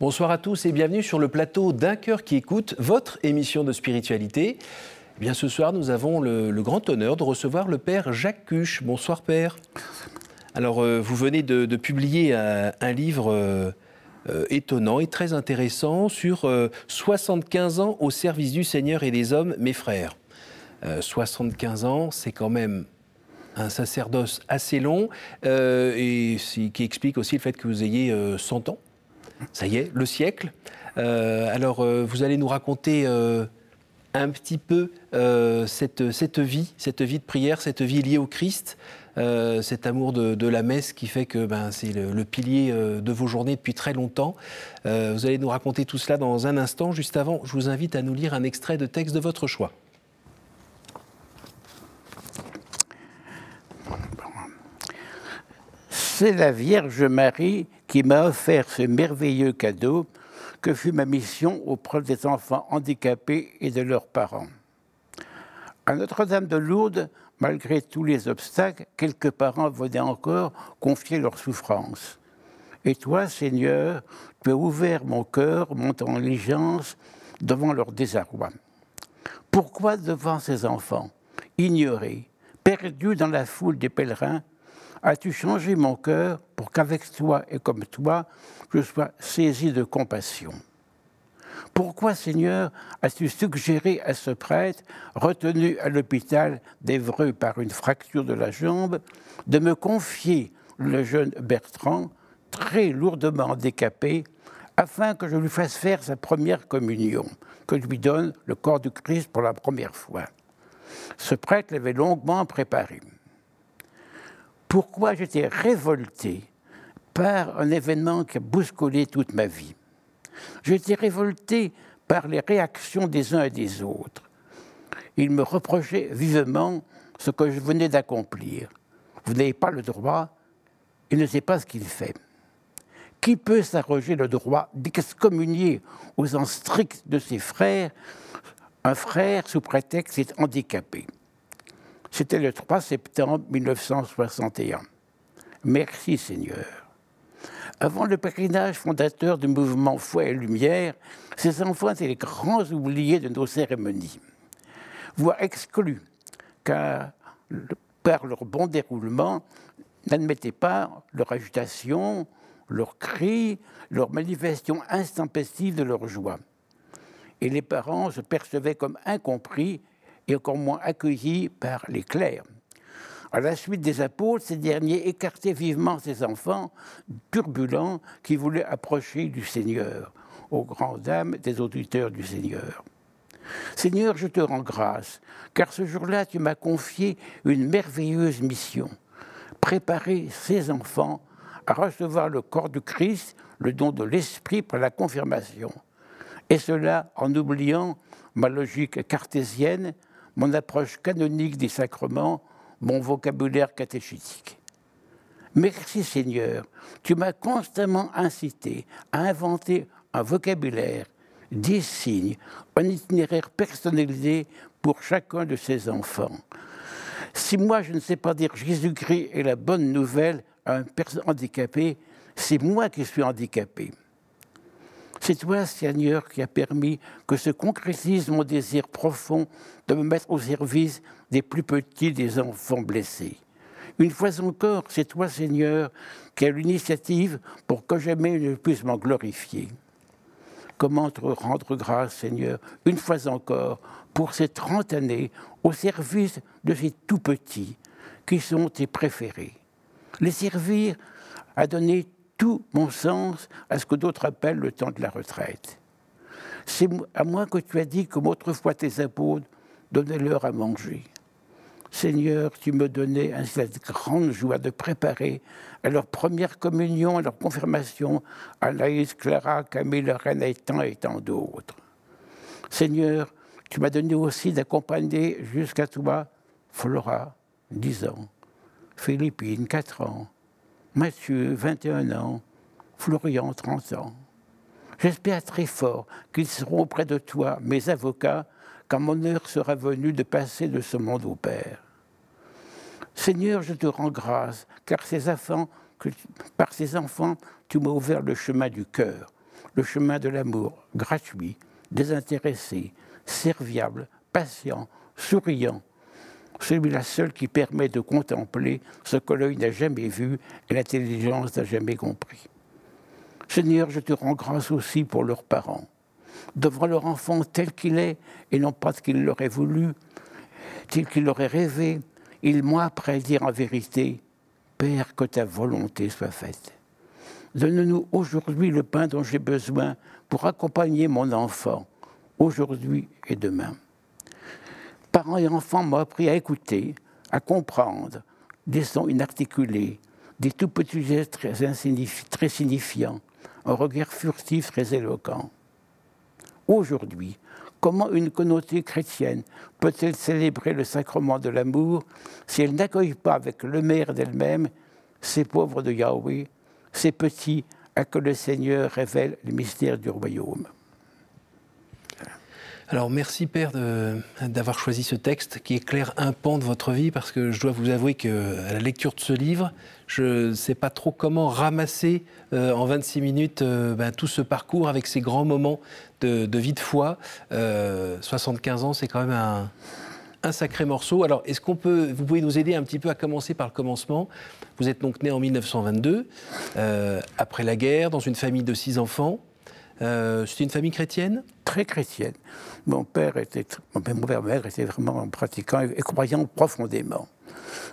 Bonsoir à tous et bienvenue sur le plateau d'un cœur qui écoute votre émission de spiritualité. Eh bien, ce soir, nous avons le, grand honneur de recevoir le Père Jacques Cuche. Bonsoir Père. Alors, euh, vous venez de, publier un, livre euh, euh, étonnant et très intéressant sur 75 ans au service du Seigneur et des hommes, mes frères. 75 ans, c'est quand même un sacerdoce assez long et qui explique aussi le fait que vous ayez 100 ans ça y est, le siècle. Euh, alors, euh, vous allez nous raconter euh, un petit peu cette, cette, vie, cette vie de prière, cette vie liée au Christ, cet amour de, la messe qui fait que ben, c'est le, pilier de vos journées depuis très longtemps. vous allez nous raconter tout cela dans un instant. Juste avant, je vous invite à nous lire un extrait de texte de votre choix. C'est la Vierge Marie qui m'a offert ce merveilleux cadeau que fut ma mission auprès des enfants handicapés et de leurs parents. À Notre-Dame de Lourdes, malgré tous les obstacles, quelques parents venaient encore confier leurs souffrances. Et toi, Seigneur, tu as ouvert mon cœur, mon intelligence devant leur désarroi. Pourquoi devant ces enfants, ignorés, perdus dans la foule des pèlerins, As-tu changé mon cœur pour qu'avec toi et comme toi, je sois saisi de compassion. Pourquoi, Seigneur, as-tu suggéré à ce prêtre, retenu à l'hôpital d'Evreux par une fracture de la jambe, de me confier le jeune Bertrand, très lourdement handicapé, afin que je lui fasse faire sa première communion, que je lui donne le corps du Christ pour la première fois? Ce prêtre l'avait longuement préparé pourquoi j'étais révolté par un événement qui a bousculé toute ma vie. J'étais révolté par les réactions des uns et des autres. Ils me reprochaient vivement ce que je venais d'accomplir. Vous n'avez pas le droit, il ne sait pas ce qu'il fait. Qui peut s'arroger le droit d'excommunier aux ans stricts de ses frères? Un frère sous prétexte est handicapé c'était le 3 septembre 1961. Merci Seigneur. Avant le pèlerinage fondateur du mouvement Foi et Lumière, ces enfants étaient les grands oubliés de nos cérémonies, voire exclus, car par leur bon déroulement, n'admettaient pas leur agitation, leurs cris, leur manifestation intempestive de leur joie. Et les parents se percevaient comme incompris et encore moins accueillis par les clercs. À la suite des apôtres, ces derniers écartaient vivement ces enfants turbulents qui voulaient approcher du Seigneur, aux grandes dames des auditeurs du Seigneur. Seigneur, je te rends grâce, car ce jour-là, tu m'as confié une merveilleuse mission, préparer ces enfants à recevoir le corps du Christ, le don de l'Esprit pour la confirmation. Et cela en oubliant ma logique cartésienne, mon approche canonique des sacrements, mon vocabulaire catéchétique. Merci Seigneur, tu m'as constamment incité à inventer un vocabulaire, des signes, un itinéraire personnalisé pour chacun de ces enfants. Si moi je ne sais pas dire Jésus-Christ est la bonne nouvelle à un personne handicapé, c'est moi qui suis handicapé. C'est toi, Seigneur, qui a permis que se concrétise mon désir profond de me mettre au service des plus petits des enfants blessés. Une fois encore, c'est toi, Seigneur, qui as l'initiative pour que jamais je puisse m'en glorifier. Comment te rendre grâce, Seigneur, une fois encore, pour ces trente années au service de ces tout petits qui sont tes préférés? Les servir à donner tout mon sens à ce que d'autres appellent le temps de la retraite. C'est à moi que tu as dit, comme autrefois tes apôtres, donnez-leur à manger. Seigneur, tu me donnais cette grande joie de préparer à leur première communion, à leur confirmation, Anaïs, Clara, Camille, et tant et tant d'autres. Seigneur, tu m'as donné aussi d'accompagner jusqu'à toi Flora, 10 ans, Philippine, 4 ans, Mathieu, 21 ans, Florian, 30 ans. J'espère très fort qu'ils seront auprès de toi, mes avocats, quand mon heure sera venue de passer de ce monde au Père. Seigneur, je te rends grâce, car ces enfants, par ces enfants, tu m'as ouvert le chemin du cœur. le chemin de l'amour, gratuit, désintéressé, serviable, patient, souriant, celui-là seul qui permet de contempler ce que l'œil n'a jamais vu et l'intelligence n'a jamais compris. Seigneur, je te rends grâce aussi pour leurs parents, devant leur enfant tel qu'il est et non pas ce qu'il l'aurait voulu, tel qu'il l'aurait rêvé. Ils m'ont après dire en vérité, Père, que ta volonté soit faite. Donne-nous aujourd'hui le pain dont j'ai besoin pour accompagner mon enfant, aujourd'hui et demain parents et enfants m'ont appris à écouter, à comprendre des sons inarticulés, des tout petits gestes très, signifiants, un regard furtif très éloquent. Aujourd'hui, comment une communauté chrétienne peut-elle célébrer le sacrement de l'amour si elle n'accueille pas avec le maire d'elle-même ces pauvres de Yahweh, ces petits à que le Seigneur révèle le mystère du royaume? Alors merci Père d'avoir choisi ce texte qui éclaire un pan de votre vie parce que je dois vous avouer qu'à la lecture de ce livre, je ne sais pas trop comment ramasser euh, en 26 minutes euh, ben, tout ce parcours avec ces grands moments de, vie de foi. 75 euh, ans, c'est quand même un, sacré morceau. Alors est-ce qu'on peut, vous pouvez nous aider un petit peu à commencer par le commencement? Vous êtes donc né en 1922, après la guerre, dans une famille de six enfants. C'était une famille chrétienne Très chrétienne. Mon père était, mon père, mère était vraiment pratiquant et, croyant profondément.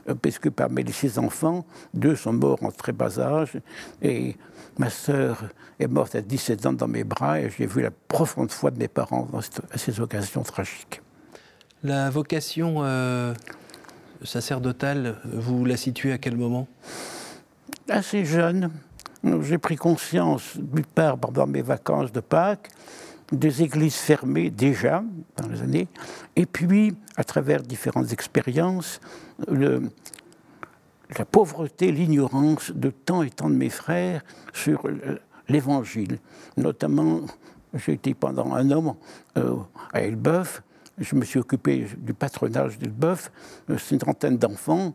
Euh, parce que parmi les six enfants, deux sont morts en très bas âge et ma sœur est morte à 17 ans dans mes bras et j'ai vu la profonde foi de mes parents à ces occasions tragiques. La vocation euh, sacerdotale, vous la situez à quel moment? Assez jeune. J'ai pris conscience, d'une part pendant mes vacances de Pâques, des églises fermées déjà dans les années, et puis, à travers différentes expériences, la pauvreté, l'ignorance de tant et tant de mes frères sur l'Évangile. Notamment, j'ai été pendant un an euh, à Elbeuf, je me suis occupé du patronage d'Elbeuf, c'est une trentaine d'enfants,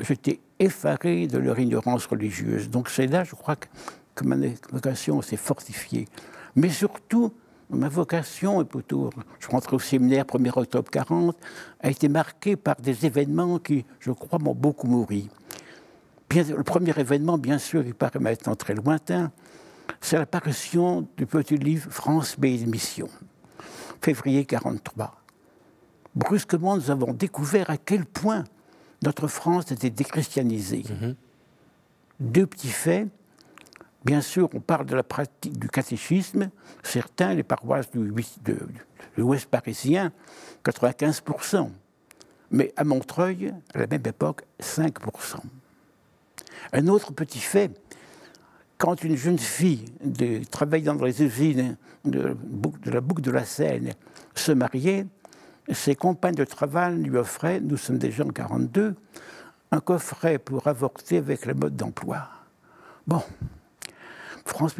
j'étais effaré de leur ignorance religieuse. Donc c'est là, je crois, que, ma vocation s'est fortifiée. Mais surtout, ma vocation, et plutôt, je rentre au séminaire 1er octobre 40, a été marquée par des événements qui, je crois, m'ont beaucoup nourri. Le premier événement, bien sûr, il paraît maintenant très lointain, c'est l'apparition du petit livre France Pays de Mission, février 43. Brusquement, nous avons découvert à quel point notre France était déchristianisée. Mm-hmm. Deux petits faits Bien sûr, on parle de la pratique du catéchisme. Certains, les paroisses de, l'Ouest parisien, 95%. Mais à Montreuil, à la même époque, 5%. Un autre petit fait, quand une jeune fille de, travaillant dans les usines de, de la boucle de la Seine se mariait, ses compagnes de travail lui offraient, nous sommes déjà en 42, un coffret pour avorter avec le mode d'emploi. Bon, France,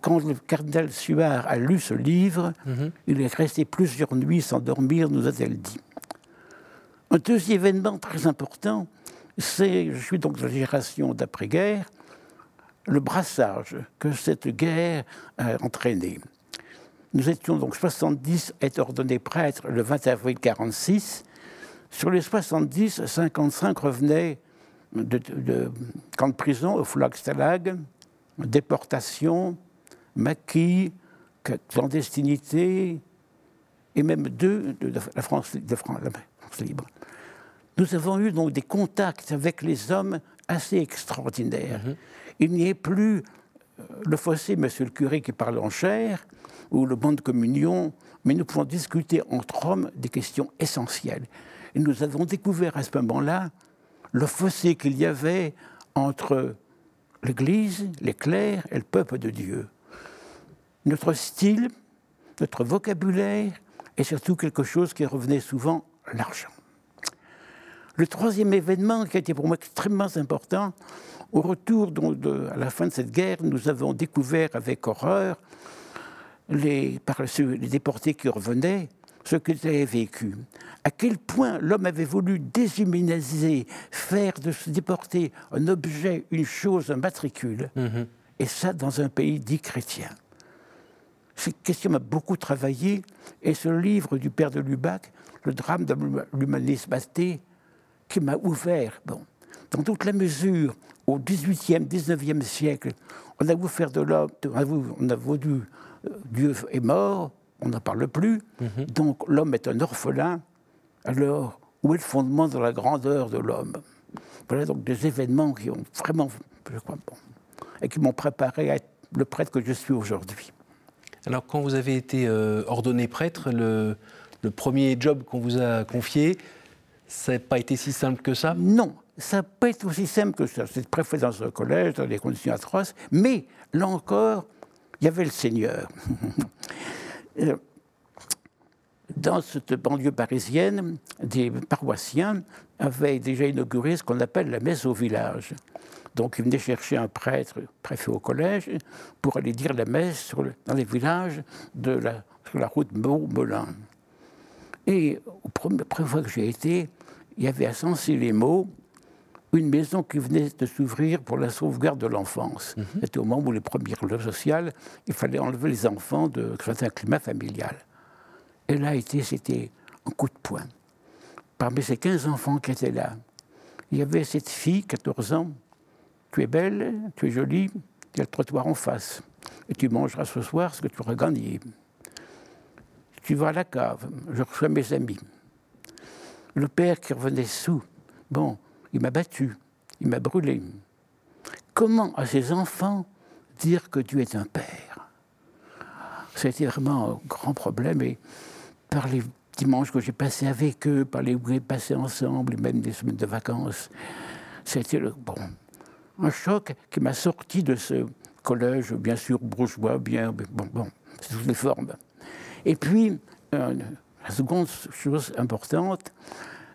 quand le cardinal Suard a lu ce livre, mhm. il est resté plusieurs nuits sans dormir, nous a-t-elle dit. Un deuxième événement très important, c'est, je suis donc de la génération d'après-guerre, le brassage que cette guerre a entraîné. Nous étions donc 70 à être ordonnés prêtres le 20 avril 1946. Sur les 70, 55 revenaient de, de camp de prison au Stalag, déportation, maquis, clandestinité, et même deux de la France, de France, libre. Nous avons eu donc des contacts avec les hommes assez extraordinaires. Mhm. Il n'y a plus euh, le fossé, monsieur le curé, qui parle en chair, ou le bon de communion, mais nous pouvons discuter entre hommes des questions essentielles. Et nous avons découvert à ce moment-là le fossé qu'il y avait entre l'Église, les clercs et le peuple de Dieu. Notre style, notre vocabulaire et surtout quelque chose qui revenait souvent, l'argent. Le troisième événement qui a été pour moi extrêmement important, au retour à la fin de cette guerre, nous avons découvert avec horreur les, par les déportés qui revenaient ce qu'ils avaient vécu. À quel point l'homme avait voulu déshumaniser, faire de se déporter un objet, une chose, un matricule. Mhm. Et ça dans un pays dit chrétien. cette question m'a beaucoup travaillé, et ce livre du père de Lubac, Le drame de l'humanisme athée, qui m'a ouvert. Bon, dans toute la mesure, au XVIIIe, XIXe siècle, on a voulu faire de l'homme, on a voulu, euh, Dieu est mort, on n'en parle plus, mhm. donc l'homme est un orphelin, alors où est le fondement de la grandeur de l'homme? Voilà donc des événements qui ont vraiment, je crois, bon, et qui m'ont préparé à être le prêtre que je suis aujourd'hui. Alors quand vous avez été euh, ordonné prêtre, le, le premier job qu'on vous a confié, ça n'a pas été si simple que ça? Non, ça pas été aussi simple que ça. C'était préfet dans un collège, dans des conditions atroces, mais là encore, il y avait le Seigneur. Euh, dans cette banlieue parisienne, des paroissiens avaient déjà inauguré ce qu'on appelle la messe au village. Donc ils venaient chercher un prêtre, préfet au collège, pour aller dire la messe dans les villages de la, sur la route Meaux-Melun. Et la première fois que j'ai été, il y avait à Saint-Cyr-les-Mots une maison qui venait de s'ouvrir pour la sauvegarde de l'enfance. Mhm. C'était au moment où les premières lois sociales, il fallait enlever les enfants de un climat familial. Et là, c'était un coup de poing. Parmi ces 15 enfants qui étaient là, il y avait cette fille, 14 ans. Tu es belle, tu es jolie, tu as le trottoir en face. Et tu mangeras ce soir ce que tu auras gagné. Tu vas à la cave, je reçois mes amis. Le père qui revenait sous, bon, il m'a battu, il m'a brûlé. Comment à ses enfants dire que tu es un père? C'était vraiment un grand problème et par les dimanches que j'ai passés avec eux, par les week-ends passés ensemble, et même des semaines de vacances, c'était un choc qui m'a sorti de ce collège, bien sûr, bourgeois, bien, bon, bon, sous toutes les formes. Et puis, euh, la seconde chose importante,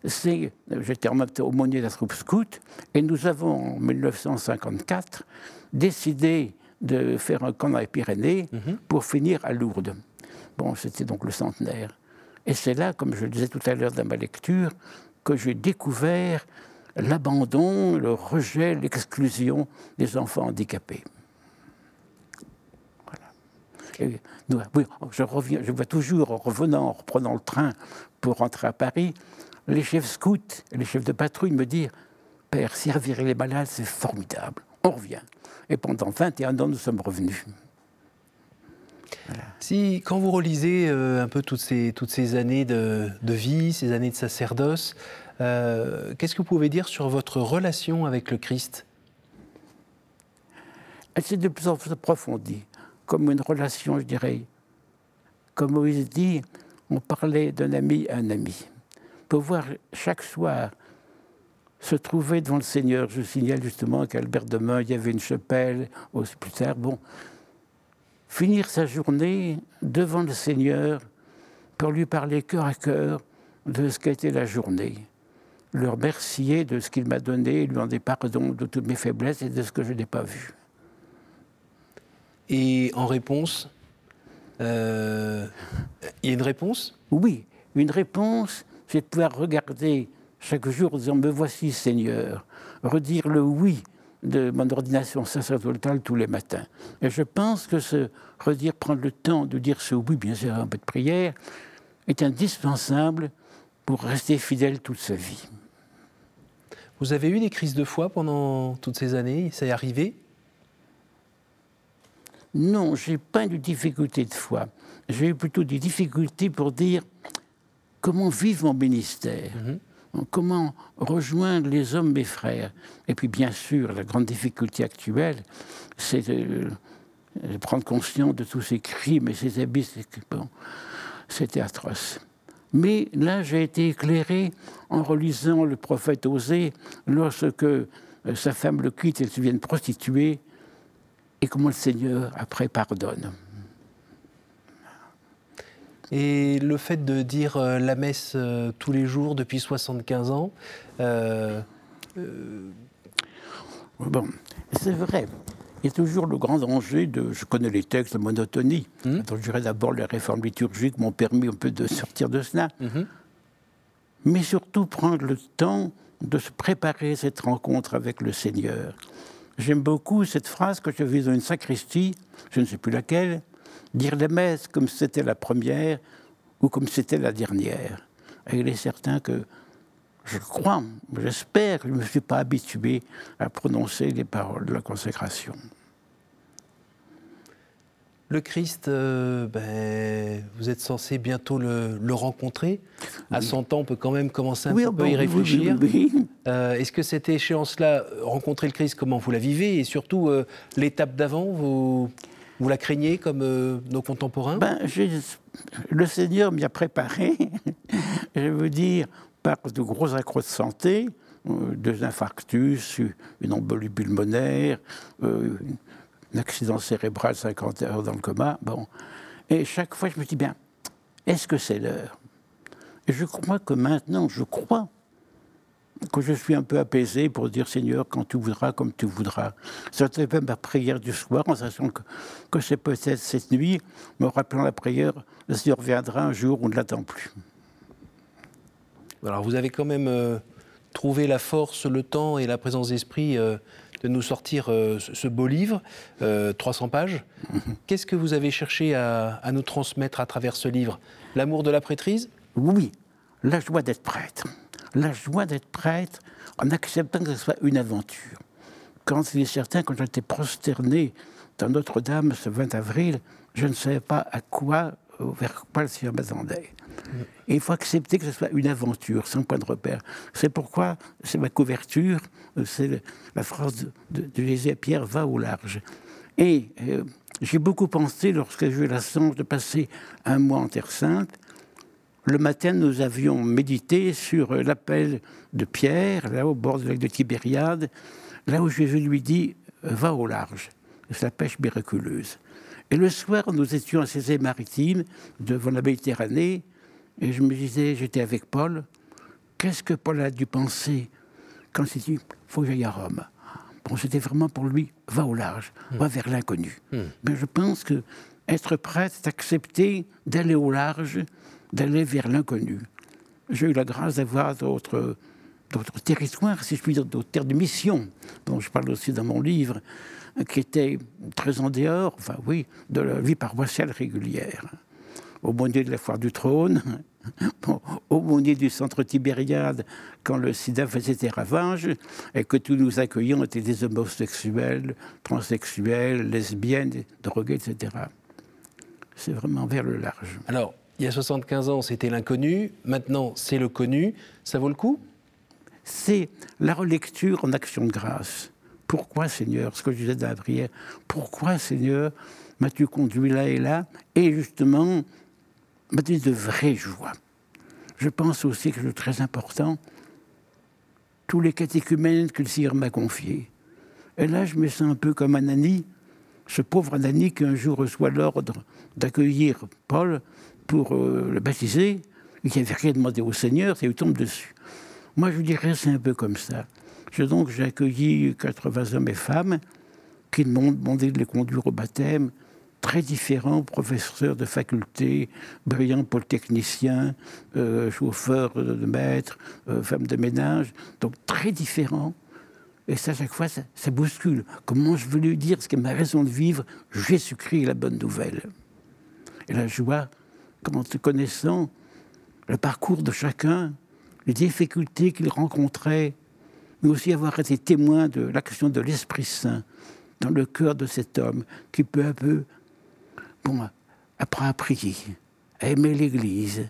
c'est, j'étais en même temps aumônier de la troupe scout, et nous avons en 1954 décidé de faire un camp dans les Pyrénées mhm. pour finir à Lourdes. Bon, c'était donc le centenaire. Et c'est là, comme je le disais tout à l'heure dans ma lecture, que j'ai découvert l'abandon, le rejet, l'exclusion des enfants handicapés. Voilà. oui, je, reviens, je vois toujours, en revenant, en reprenant le train pour rentrer à Paris, les chefs scouts les chefs de patrouille me dire Père, servir les malades, c'est formidable. On revient. Et pendant 21 ans, nous sommes revenus. Si, quand vous relisez euh, un peu toutes ces, toutes ces années de, vie, ces années de sacerdoce, euh, qu'est-ce que vous pouvez dire sur votre relation avec le Christ? Elle s'est de plus en plus approfondie, comme une relation, je dirais. Comme Moïse dit, on parlait d'un ami à un ami voir chaque soir se trouver devant le Seigneur. Je signale justement qu'à Albert Demain, il y avait une chapelle, aussi plus tard. Bon, finir sa journée devant le Seigneur pour lui parler cœur à cœur de ce qu'a été la journée. Le remercier de ce qu'il m'a donné, lui demander pardon de toutes mes faiblesses et de ce que je n'ai pas vu. Et en réponse, euh, il y a une réponse? Oui, une réponse c'est de pouvoir regarder chaque jour en disant Me voici Seigneur, redire le oui de mon ordination sacerdotale tous les matins. Et je pense que ce redire, prendre le temps de dire ce oui, bien sûr, un peu de prière, est indispensable pour rester fidèle toute sa vie. Vous avez eu des crises de foi pendant toutes ces années? Ça est arrivé? Non, j'ai pas eu de difficultés de foi. J'ai eu plutôt des difficultés pour dire comment vivre mon ministère, mhm. comment rejoindre les hommes, mes frères. Et puis, bien sûr, la grande difficulté actuelle, c'est de, prendre conscience de tous ces crimes et ces abysses. Bon, c'était atroce. Mais là, j'ai été éclairé en relisant le prophète Osée lorsque euh, sa femme le quitte et elle se vient prostituer, et comment le Seigneur après pardonne. Et le fait de dire euh, la messe euh, tous les jours depuis 75 ans. Euh, bon, c'est vrai. Il y a toujours le grand danger de. Je connais les textes de monotonie. Hmm? Donc, je dirais d'abord, les réformes liturgiques m'ont permis un peu de sortir de cela. Mhm. Mais surtout prendre le temps de se préparer à cette rencontre avec le Seigneur. J'aime beaucoup cette phrase que je vis dans une sacristie, je ne sais plus laquelle, dire les messes comme c'était la première ou comme c'était la dernière. Et il est certain que je crois, j'espère que je ne me suis pas habitué à prononcer les paroles de la consécration. Le Christ, euh, ben, vous êtes censé bientôt le, rencontrer. À 100 ans, on peut quand même commencer un peu à y réfléchir. Euh, est-ce que cette échéance-là, rencontrer le Christ, comment vous la vivez? Et surtout, euh, l'étape d'avant, vous, vous la craignez comme nos contemporains? Ben, Le Seigneur m'y a préparé. je veux dire, par de gros accros de santé, deux infarctus, une embolie pulmonaire, un accident cérébral, 50 heures dans le coma. Bon. Et chaque fois, je me dis bien, est-ce que c'est l'heure? Et je crois que maintenant, je crois que je suis un peu apaisé pour dire Seigneur, quand tu voudras, comme tu voudras. C'était même ma prière du soir, en sachant que, que c'est peut-être cette nuit, me rappelant la prière, le Seigneur viendra un jour où on ne l'attend plus. Alors vous avez quand même euh, trouvé la force, le temps et la présence d'esprit euh, de nous sortir euh, ce beau livre, 300 euh, pages. Qu'est-ce que vous avez cherché à, nous transmettre à travers ce livre? L'amour de la prêtrise? Oui, la joie d'être prêtre. La joie d'être prêtre en acceptant que ce soit une aventure. Quand il est certain, quand j'étais prosterné dans Notre-Dame ce 20 avril, je ne savais pas à quoi, vers quoi le Seigneur m'attendait. Et il faut accepter que ce soit une aventure, sans point de repère. C'est pourquoi c'est ma couverture, c'est la phrase de, de, Pierre, va au large. Et euh, j'ai beaucoup pensé, lorsque j'ai eu la chance de passer un mois en Terre Sainte, le matin, nous avions médité sur l'appel de Pierre, là au bord du lac de Tibériade, là où Jésus lui dit Va au large. C'est la pêche miraculeuse. Et le soir, nous étions à Césaire-Maritime, devant la Méditerranée, et je me disais, j'étais avec Paul, qu'est-ce que Paul a dû penser quand il dit, faut que j'aille à Rome? Bon, c'était vraiment pour lui, va au large, hmm. va vers l'inconnu. Hmm. Mais je pense que être prêt, c'est accepter d'aller au large, d'aller vers l'inconnu. J'ai eu la grâce d'avoir d'autres d'autres territoires, si je puis dire, d'autres terres de mission, dont je parle aussi dans mon livre, qui étaient très en dehors, enfin oui, de la vie paroissiale régulière au bonnier de la foire du trône, au bonnier du centre Tibériade, quand le sida faisait des ravages, et que tous nous accueillions étaient des homosexuels, transsexuels, lesbiennes, drogués, etc. C'est vraiment vers le large. Il y a 75 ans, c'était l'inconnu, maintenant c'est le connu. Ça vaut le coup? C'est la relecture en action de grâce. Pourquoi, Seigneur, ce que je disais dans la prière, pourquoi, Seigneur, m'as-tu conduit là et là? Et justement, m'a donné de vraie joie. Je pense aussi que c'est très important, tous les catéchumènes que le Seigneur m'a confiés. Et là, je me sens un peu comme Anani, ce pauvre Anani qui un jour reçoit l'ordre d'accueillir Paul pour euh, le baptiser, et qui n'avait rien demandé au Seigneur, ça lui tombe dessus. Moi, je dirais, c'est un peu comme ça. Je, donc, j'ai accueilli 80 hommes et femmes qui m'ont demandé de les conduire au baptême, très différents, professeurs de faculté, brillants polytechniciens, euh, chauffeurs de maître, euh, femmes de ménage, donc très différents. Et ça, à chaque fois, ça, bouscule. Comment je veux lui dire ce qui est ma raison de vivre? Jésus-Christ, la bonne nouvelle. Et la joie, en te connaissant le parcours de chacun, les difficultés qu'il rencontrait, mais aussi avoir été témoin de l'action de l'Esprit Saint dans le cœur de cet homme qui peu à peu bon, après à prier, à aimer l'Église,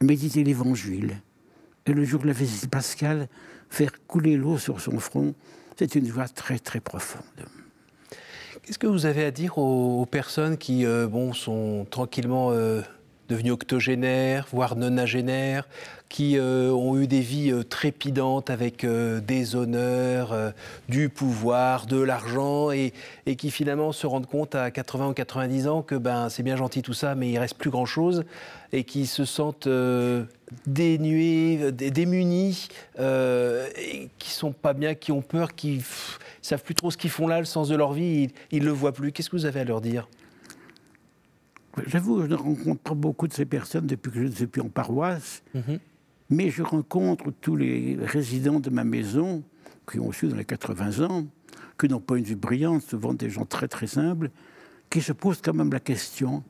méditer l'Évangile. Et le jour de la visite pascale, faire couler l'eau sur son front, c'est une joie très très profonde. Qu'est-ce que vous avez à dire aux, personnes qui euh, bon, sont tranquillement euh, devenus octogénaires, voire nonagénaires, qui euh, ont eu des vies euh, trépidantes avec euh, des honneurs, du pouvoir, de l'argent, et, qui finalement se rendent compte à 80 ou 90 ans que ben, c'est bien gentil tout ça, mais il reste plus grand-chose, et qui se sentent dénués, démunis, et qui sont pas bien, qui ont peur, qui ne savent plus trop ce qu'ils font là, le sens de leur vie, ils ne le voient plus. Qu'est-ce que vous avez à leur dire? J'avoue, je ne rencontre pas beaucoup de ces personnes depuis que je ne suis plus en paroisse, mhm. mais je rencontre tous les résidents de ma maison, qui ont aussi dans les 80 ans, qui n'ont pas une vie brillante, souvent des gens très très simples, qui se posent quand même la question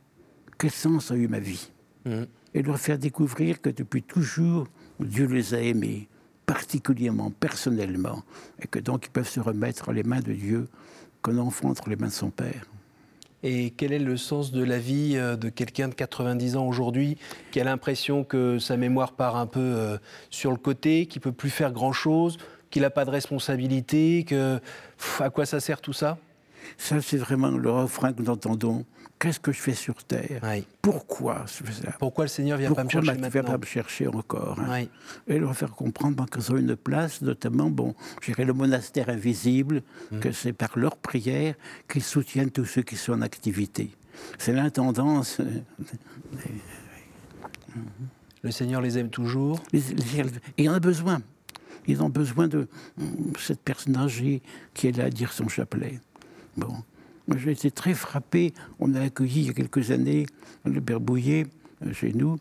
quel sens a eu ma vie? Mmh. Et leur faire découvrir que depuis toujours, Dieu les a aimés, particulièrement, personnellement, et que donc ils peuvent se remettre les mains de Dieu qu'un enfant entre les mains de son Père. Et quel est le sens de la vie euh, de quelqu'un de 90 ans aujourd'hui qui a l'impression que sa mémoire part un peu euh, sur le côté, qui peut plus faire grand-chose, qu'il n'a pas de responsabilité, à quoi ça sert tout ça? Ça, c'est vraiment le refrain que nous entendons. Qu'est-ce que je fais sur Terre? Pourquoi je fais ça? Pourquoi le Seigneur vient pas me chercher maintenant vient pas me chercher encore hein? Et leur faire comprendre qu'ils ont une place, notamment, bon, j'irai le monastère invisible, mm. que c'est par leur prière qu'ils soutiennent tous ceux qui sont en activité. C'est l'intendance. Le Seigneur les aime toujours? Il en a besoin. Ils ont besoin de cette personne âgée qui est là à dire son chapelet. Bon. J'ai été très frappé. On a accueilli il y a quelques années le père Bouillet euh, chez nous.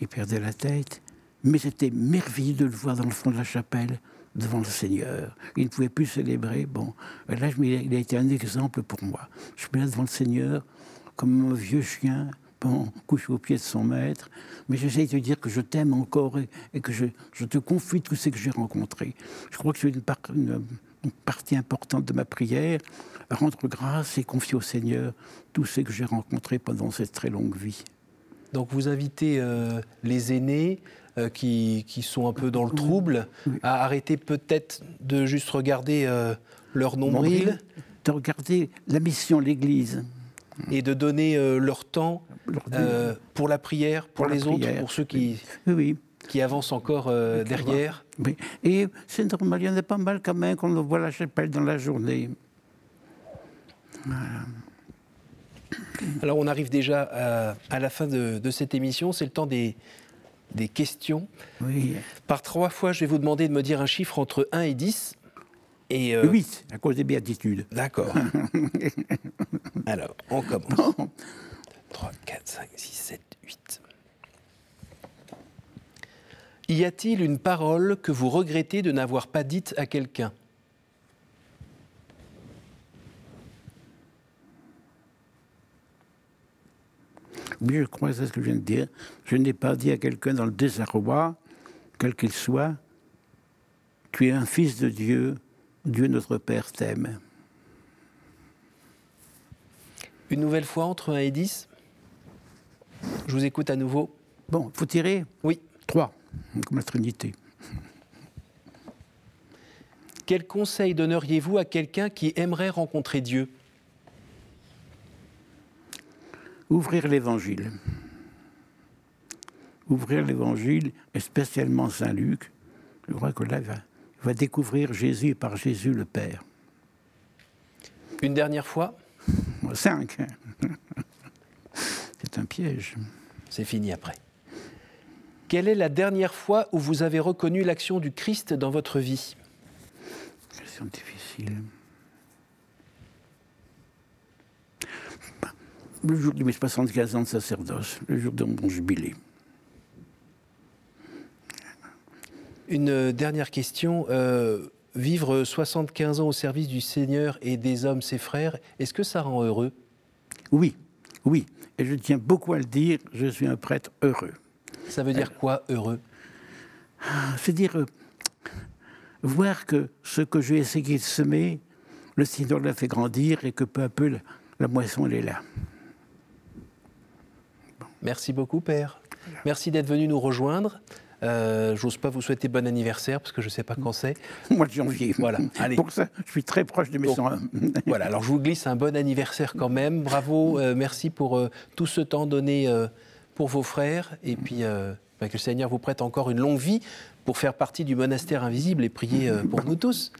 Il perdait la tête. Mais c'était merveilleux de le voir dans le fond de la chapelle, devant le Seigneur. Il ne pouvait plus célébrer. Bon, là, il a été un exemple pour moi. Je suis là devant le Seigneur, comme un vieux chien, bon, couché au pied de son maître. Mais j'essaie de dire que je t'aime encore et, que je, te confie tout ce que j'ai rencontré. Je crois que c'est une, partie importante de ma prière, rendre grâce et confier au Seigneur tout ce que j'ai rencontré pendant cette très longue vie. Donc vous invitez euh, les aînés euh, qui, qui, sont un peu dans le trouble à arrêter peut-être de juste regarder euh, leur nombril. De regarder la mission de l'Église. Et de donner leur temps pour la prière, pour, les autres, pour ceux qui, oui. qui avancent encore derrière. Et c'est normal, il y en a pas mal quand même qu'on voit la chapelle dans la journée. Alors on arrive déjà à, la fin de, cette émission, c'est le temps des, des questions. Oui. Par trois fois, je vais vous demander de me dire un chiffre entre 1 et 10. Et 8, euh, à cause des béatitudes. D'accord. Alors, on commence. 3, 4, 5, 6, 7, 8. Y a-t-il une parole que vous regrettez de n'avoir pas dite à quelqu'un? Oui, je crois que c'est ce que je viens de dire? Je n'ai pas dit à quelqu'un dans le désarroi, quel qu'il soit, tu es un fils de Dieu, Dieu notre Père t'aime. Une nouvelle fois entre 1 et 10 Je vous écoute à nouveau. Bon, il faut tirer? Oui. 3, comme la Trinité. Quel conseil donneriez-vous à quelqu'un qui aimerait rencontrer Dieu? Ouvrir l'évangile. Ouvrir l'évangile, et spécialement Saint Luc, je crois que là, il va, découvrir Jésus par Jésus le Père. Une dernière fois Cinq. C'est un piège. C'est fini après. Quelle est la dernière fois où vous avez reconnu l'action du Christ dans votre vie? Question difficile. Le jour de mes 75 ans de sacerdoce, le jour de mon jubilé. Une dernière question. Euh, vivre 75 ans au service du Seigneur et des hommes, ses frères, est-ce que ça rend heureux? Oui, oui. Et je tiens beaucoup à le dire, je suis un prêtre heureux. Ça veut dire quoi, heureux? C'est dire euh, voir que ce que j'ai essayé de semer, le Seigneur l'a fait grandir et que peu à peu, la, la moisson, elle est là. Merci beaucoup, Père. Merci d'être venu nous rejoindre. Euh, J'ose pas vous souhaiter bon anniversaire parce que je ne sais pas quand c'est. Mois de janvier. Voilà. Allez. Pour ça, je suis très proche de mes 101. voilà. Alors je vous glisse un bon anniversaire quand même. Bravo. Euh, merci pour euh, tout ce temps donné euh, pour vos frères et puis bah, que le Seigneur vous prête encore une longue vie pour faire partie du monastère invisible et prier pour nous tous.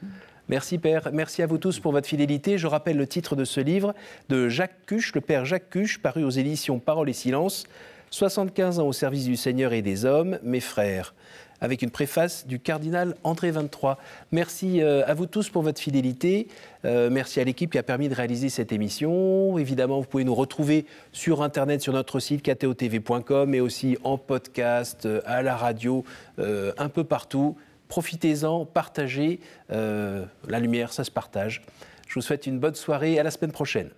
Merci Père, merci à vous tous pour votre fidélité. Je rappelle le titre de ce livre de Jacques Cuche, le Père Jacques Cuche, paru aux éditions Parole et Silence. 75 ans au service du Seigneur et des hommes, mes frères, avec une préface du cardinal André 23. Merci euh, à vous tous pour votre fidélité. Euh, merci à l'équipe qui a permis de réaliser cette émission. Évidemment, vous pouvez nous retrouver sur Internet, sur notre site ktotv.com, mais aussi en podcast, euh, à la radio, un peu partout. Profitez-en, partagez. Euh, la lumière, ça se partage. Je vous souhaite une bonne soirée et à la semaine prochaine.